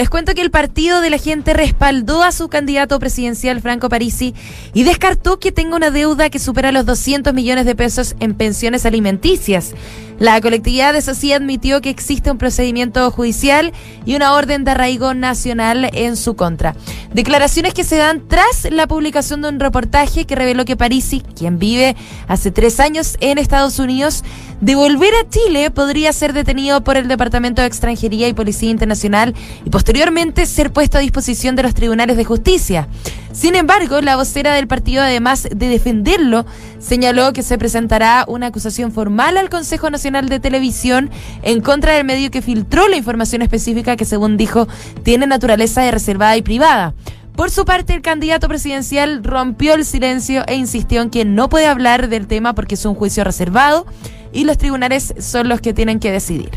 Les cuento que el partido de la gente respaldó a su candidato presidencial Franco Parisi y descartó que tenga una deuda que supera los 200 millones de pesos en pensiones alimenticias. La colectividad, eso sí, admitió que existe un procedimiento judicial y una orden de arraigo nacional en su contra. Declaraciones que se dan tras la publicación de un reportaje que reveló que Parisi, quien vive hace tres años en Estados Unidos, de volver a Chile podría ser detenido por el Departamento de Extranjería y Policía Internacional y posteriormente ser puesto a disposición de los tribunales de justicia. Sin embargo, la vocera del partido, además de defenderlo, señaló que se presentará una acusación formal al Consejo Nacional de Televisión en contra del medio que filtró la información específica que, según dijo, tiene naturaleza de reservada y privada. Por su parte, el candidato presidencial rompió el silencio e insistió en que no puede hablar del tema porque es un juicio reservado y los tribunales son los que tienen que decidir.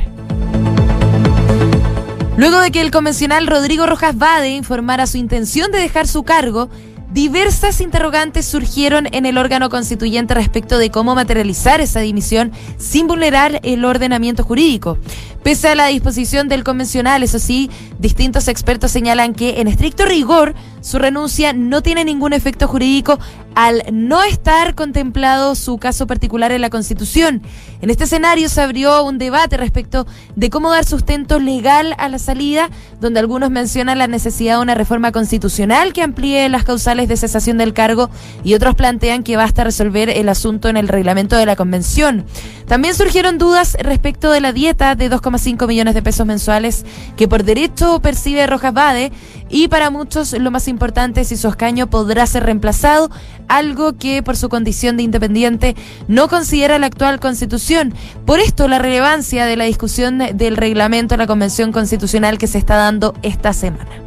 Luego de que el convencional Rodrigo Rojas Vade informara su intención de dejar su cargo, diversas interrogantes surgieron en el órgano constituyente respecto de cómo materializar esa dimisión sin vulnerar el ordenamiento jurídico. Pese a la disposición del convencional, eso sí, distintos expertos señalan que en estricto rigor su renuncia no tiene ningún efecto jurídico al no estar contemplado su caso particular en la Constitución. En este escenario se abrió un debate respecto de cómo dar sustento legal a la salida, donde algunos mencionan la necesidad de una reforma constitucional que amplíe las causales de cesación del cargo y otros plantean que basta resolver el asunto en el reglamento de la Convención. También surgieron dudas respecto de la dieta de 2,5 millones de pesos mensuales que por derecho percibe Rojas Bade y para muchos lo más importante es si su escaño podrá ser reemplazado, algo que por su condición de independiente no considera la actual constitución. Por esto la relevancia de la discusión del reglamento de la Convención Constitucional que se está dando esta semana.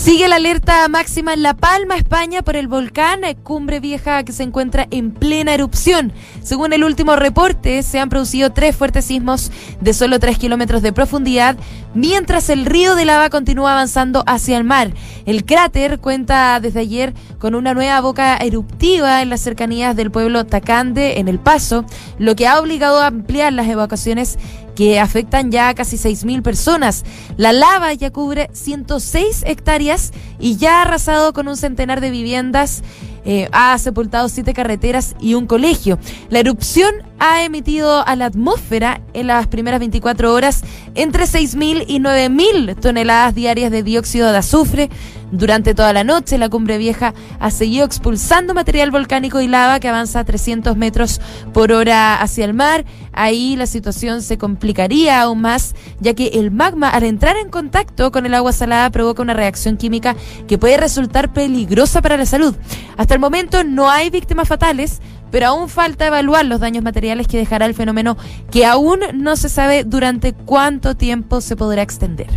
Sigue la alerta máxima en La Palma, España, por el volcán Cumbre Vieja que se encuentra en plena erupción. Según el último reporte, se han producido tres fuertes sismos de solo tres kilómetros de profundidad, mientras el río de lava continúa avanzando hacia el mar. El cráter cuenta desde ayer con una nueva boca eruptiva en las cercanías del pueblo Tacande, en El Paso, lo que ha obligado a ampliar las evacuaciones que afectan ya a casi 6.000 personas. La lava ya cubre 106 y ya ha arrasado con un centenar de viviendas. Eh, ha sepultado siete carreteras y un colegio. La erupción ha emitido a la atmósfera en las primeras 24 horas entre 6.000 y 9.000 toneladas diarias de dióxido de azufre. Durante toda la noche, la cumbre vieja ha seguido expulsando material volcánico y lava que avanza a 300 metros por hora hacia el mar. Ahí la situación se complicaría aún más, ya que el magma, al entrar en contacto con el agua salada, provoca una reacción química que puede resultar peligrosa para la salud. Hasta el momento no hay víctimas fatales, pero aún falta evaluar los daños materiales que dejará el fenómeno que aún no se sabe durante cuánto tiempo se podrá extender.